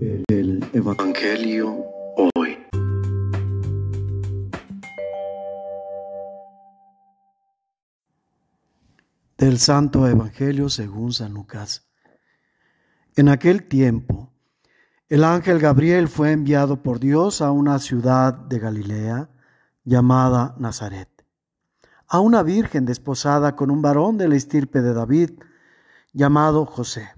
El Evangelio hoy. Del Santo Evangelio según San Lucas. En aquel tiempo, el ángel Gabriel fue enviado por Dios a una ciudad de Galilea llamada Nazaret, a una virgen desposada con un varón de la estirpe de David llamado José.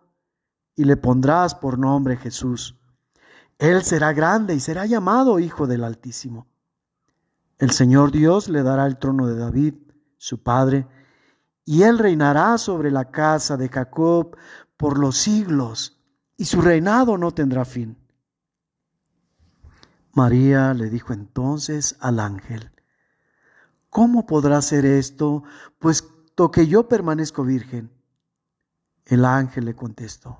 y le pondrás por nombre Jesús. Él será grande y será llamado Hijo del Altísimo. El Señor Dios le dará el trono de David, su padre, y él reinará sobre la casa de Jacob por los siglos, y su reinado no tendrá fin. María le dijo entonces al ángel, ¿cómo podrá ser esto, puesto que yo permanezco virgen? El ángel le contestó,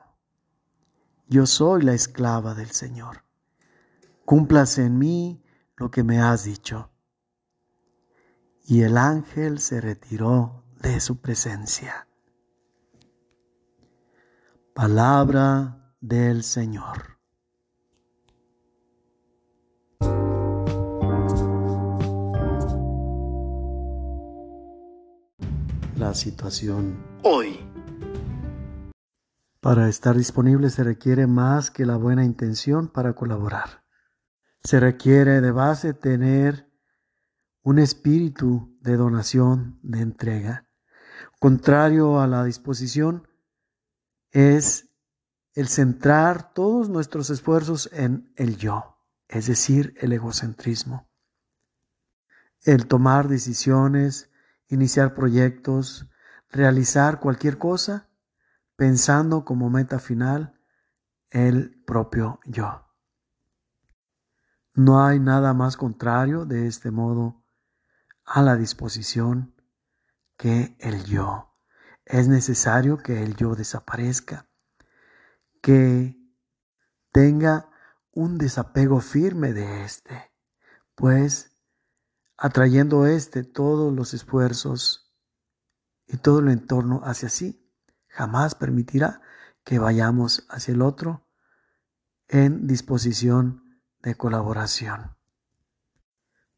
yo soy la esclava del Señor, cúmplase en mí lo que me has dicho. Y el ángel se retiró de su presencia. Palabra del Señor. La situación hoy. Para estar disponible se requiere más que la buena intención para colaborar. Se requiere de base tener un espíritu de donación, de entrega. Contrario a la disposición, es el centrar todos nuestros esfuerzos en el yo, es decir, el egocentrismo. El tomar decisiones, iniciar proyectos, realizar cualquier cosa pensando como meta final el propio yo. No hay nada más contrario de este modo a la disposición que el yo es necesario que el yo desaparezca, que tenga un desapego firme de éste, pues atrayendo éste todos los esfuerzos y todo el entorno hacia sí, jamás permitirá que vayamos hacia el otro en disposición de colaboración.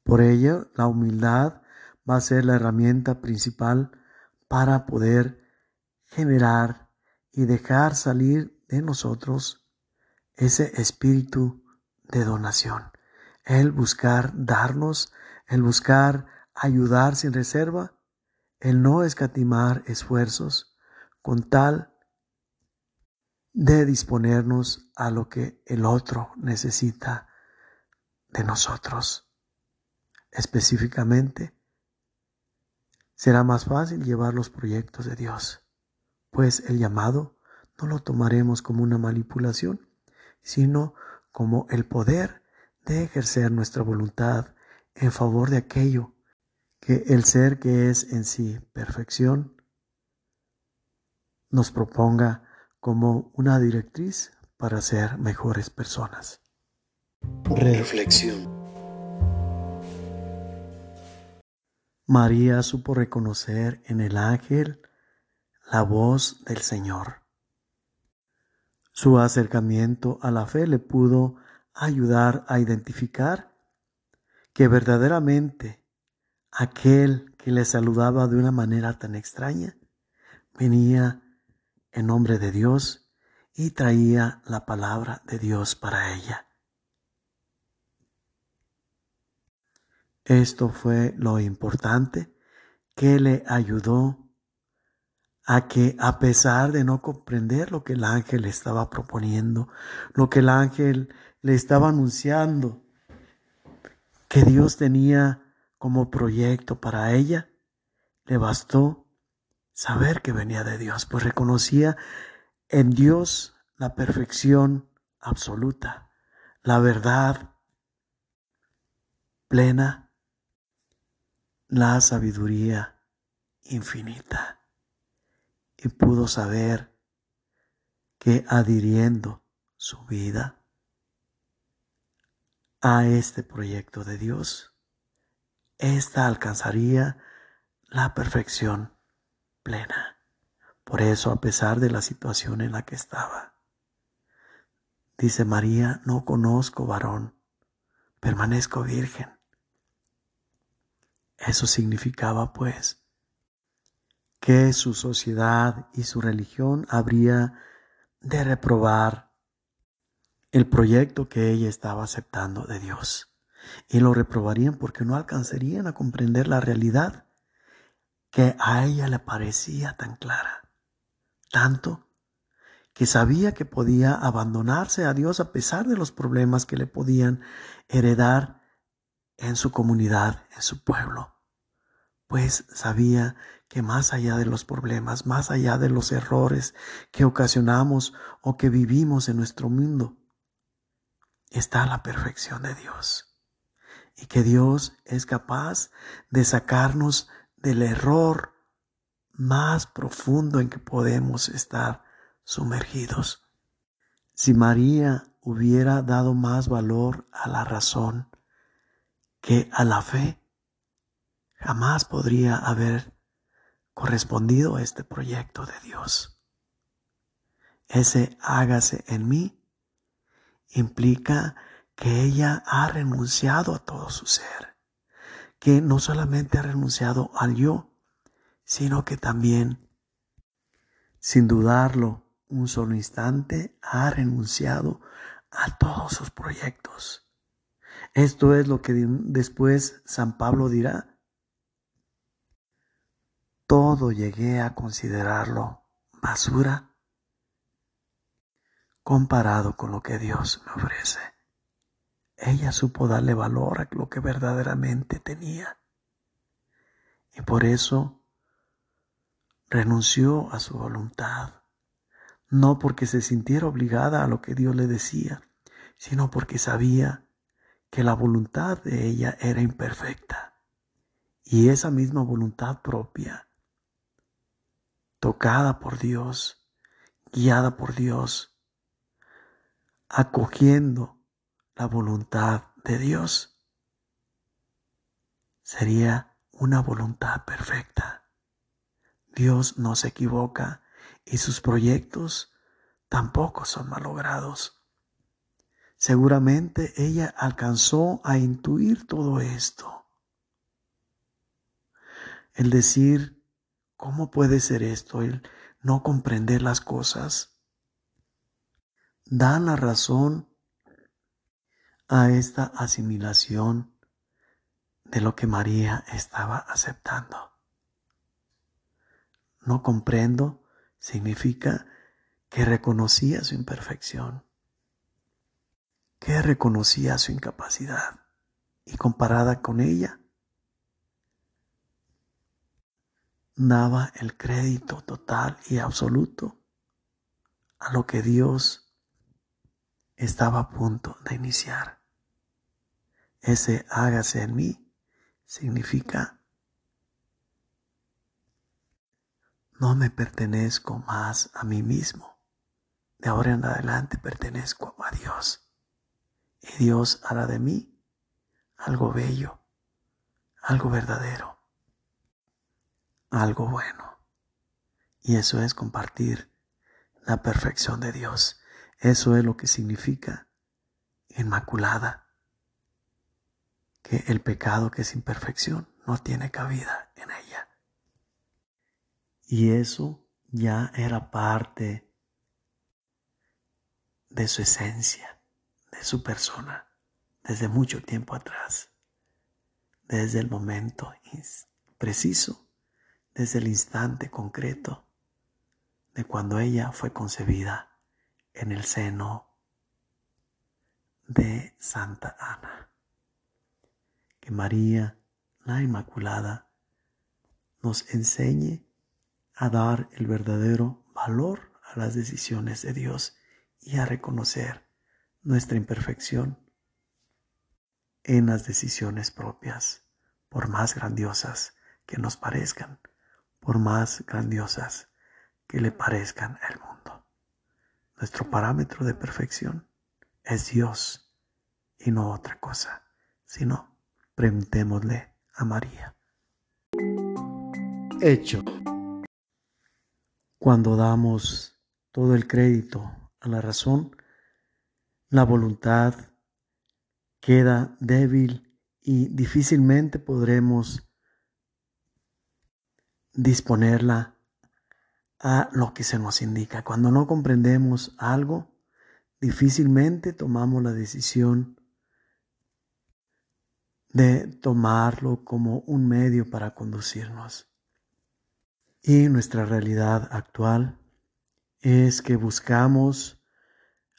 Por ello, la humildad va a ser la herramienta principal para poder generar y dejar salir de nosotros ese espíritu de donación. El buscar darnos, el buscar ayudar sin reserva, el no escatimar esfuerzos con tal de disponernos a lo que el otro necesita de nosotros. Específicamente, será más fácil llevar los proyectos de Dios, pues el llamado no lo tomaremos como una manipulación, sino como el poder de ejercer nuestra voluntad en favor de aquello que el ser que es en sí perfección nos proponga como una directriz para ser mejores personas. Reflexión. María supo reconocer en el ángel la voz del Señor. Su acercamiento a la fe le pudo ayudar a identificar que verdaderamente aquel que le saludaba de una manera tan extraña venía en nombre de Dios y traía la palabra de Dios para ella. Esto fue lo importante que le ayudó a que a pesar de no comprender lo que el ángel estaba proponiendo, lo que el ángel le estaba anunciando, que Dios tenía como proyecto para ella, le bastó saber que venía de Dios, pues reconocía en Dios la perfección absoluta, la verdad plena, la sabiduría infinita. Y pudo saber que adhiriendo su vida a este proyecto de Dios, ésta alcanzaría la perfección plena. Por eso, a pesar de la situación en la que estaba, dice María, no conozco varón, permanezco virgen. Eso significaba, pues, que su sociedad y su religión habría de reprobar el proyecto que ella estaba aceptando de Dios. Y lo reprobarían porque no alcanzarían a comprender la realidad que a ella le parecía tan clara. Tanto que sabía que podía abandonarse a Dios a pesar de los problemas que le podían heredar en su comunidad, en su pueblo. Pues sabía que más allá de los problemas, más allá de los errores que ocasionamos o que vivimos en nuestro mundo, está la perfección de Dios. Y que Dios es capaz de sacarnos del error más profundo en que podemos estar sumergidos. Si María hubiera dado más valor a la razón que a la fe, jamás podría haber correspondido a este proyecto de Dios. Ese hágase en mí implica que ella ha renunciado a todo su ser, que no solamente ha renunciado al yo, sino que también, sin dudarlo un solo instante, ha renunciado a todos sus proyectos. Esto es lo que después San Pablo dirá. Todo llegué a considerarlo basura comparado con lo que Dios me ofrece. Ella supo darle valor a lo que verdaderamente tenía. Y por eso renunció a su voluntad, no porque se sintiera obligada a lo que Dios le decía, sino porque sabía que la voluntad de ella era imperfecta. Y esa misma voluntad propia, tocada por Dios, guiada por Dios, acogiendo la voluntad de Dios, sería una voluntad perfecta. Dios no se equivoca y sus proyectos tampoco son malogrados. Seguramente ella alcanzó a intuir todo esto. El decir, ¿cómo puede ser esto? El no comprender las cosas dan la razón a esta asimilación de lo que María estaba aceptando. No comprendo significa que reconocía su imperfección, que reconocía su incapacidad y comparada con ella, daba el crédito total y absoluto a lo que Dios estaba a punto de iniciar. Ese hágase en mí significa no me pertenezco más a mí mismo. De ahora en adelante pertenezco a Dios. Y Dios hará de mí algo bello, algo verdadero, algo bueno. Y eso es compartir la perfección de Dios eso es lo que significa inmaculada, que el pecado que es imperfección no tiene cabida en ella. Y eso ya era parte de su esencia, de su persona, desde mucho tiempo atrás, desde el momento preciso, desde el instante concreto de cuando ella fue concebida en el seno de Santa Ana. Que María, la Inmaculada, nos enseñe a dar el verdadero valor a las decisiones de Dios y a reconocer nuestra imperfección en las decisiones propias, por más grandiosas que nos parezcan, por más grandiosas que le parezcan al mundo. Nuestro parámetro de perfección es Dios y no otra cosa, sino preguntémosle a María. Hecho. Cuando damos todo el crédito a la razón, la voluntad queda débil y difícilmente podremos disponerla a lo que se nos indica. Cuando no comprendemos algo, difícilmente tomamos la decisión de tomarlo como un medio para conducirnos. Y nuestra realidad actual es que buscamos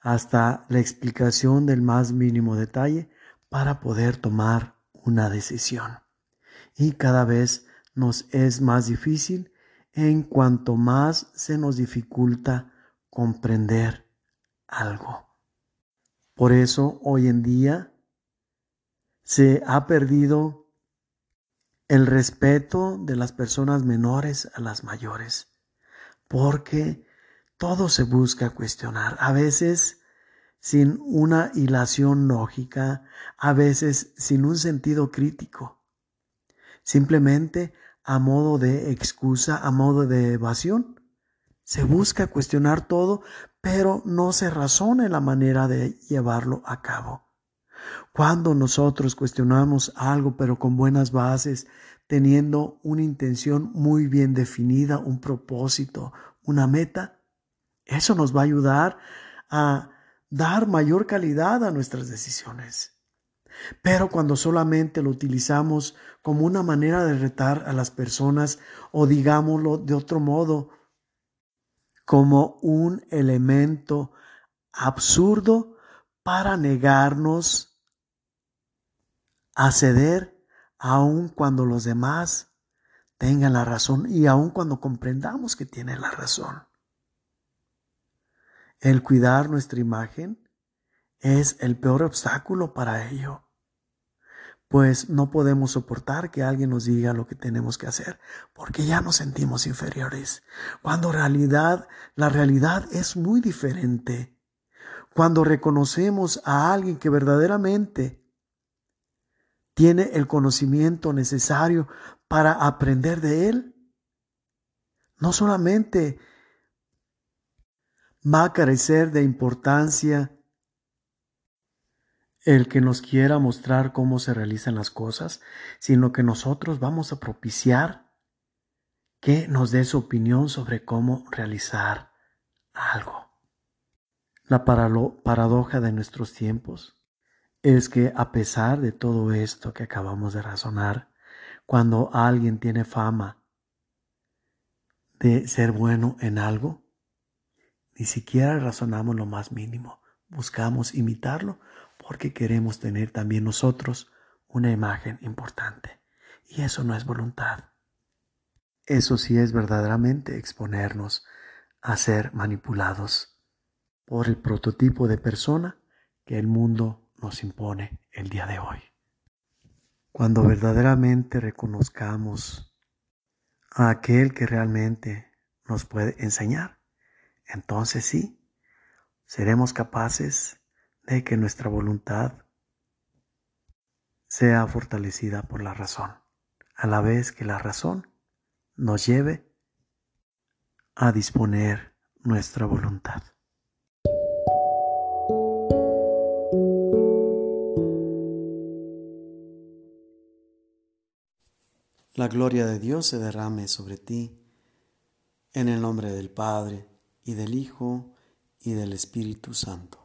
hasta la explicación del más mínimo detalle para poder tomar una decisión. Y cada vez nos es más difícil en cuanto más se nos dificulta comprender algo. Por eso hoy en día se ha perdido el respeto de las personas menores a las mayores, porque todo se busca cuestionar, a veces sin una hilación lógica, a veces sin un sentido crítico, simplemente a modo de excusa, a modo de evasión. Se busca cuestionar todo, pero no se razona la manera de llevarlo a cabo. Cuando nosotros cuestionamos algo, pero con buenas bases, teniendo una intención muy bien definida, un propósito, una meta, eso nos va a ayudar a dar mayor calidad a nuestras decisiones. Pero cuando solamente lo utilizamos como una manera de retar a las personas o digámoslo de otro modo, como un elemento absurdo para negarnos a ceder aun cuando los demás tengan la razón y aun cuando comprendamos que tienen la razón. El cuidar nuestra imagen es el peor obstáculo para ello, pues no podemos soportar que alguien nos diga lo que tenemos que hacer, porque ya nos sentimos inferiores, cuando realidad, la realidad es muy diferente. Cuando reconocemos a alguien que verdaderamente tiene el conocimiento necesario para aprender de él, no solamente va a carecer de importancia el que nos quiera mostrar cómo se realizan las cosas, sino que nosotros vamos a propiciar que nos dé su opinión sobre cómo realizar algo. La paradoja de nuestros tiempos es que a pesar de todo esto que acabamos de razonar, cuando alguien tiene fama de ser bueno en algo, ni siquiera razonamos lo más mínimo, buscamos imitarlo porque queremos tener también nosotros una imagen importante. Y eso no es voluntad. Eso sí es verdaderamente exponernos a ser manipulados por el prototipo de persona que el mundo nos impone el día de hoy. Cuando verdaderamente reconozcamos a aquel que realmente nos puede enseñar, entonces sí, seremos capaces de que nuestra voluntad sea fortalecida por la razón, a la vez que la razón nos lleve a disponer nuestra voluntad. La gloria de Dios se derrame sobre ti, en el nombre del Padre, y del Hijo, y del Espíritu Santo.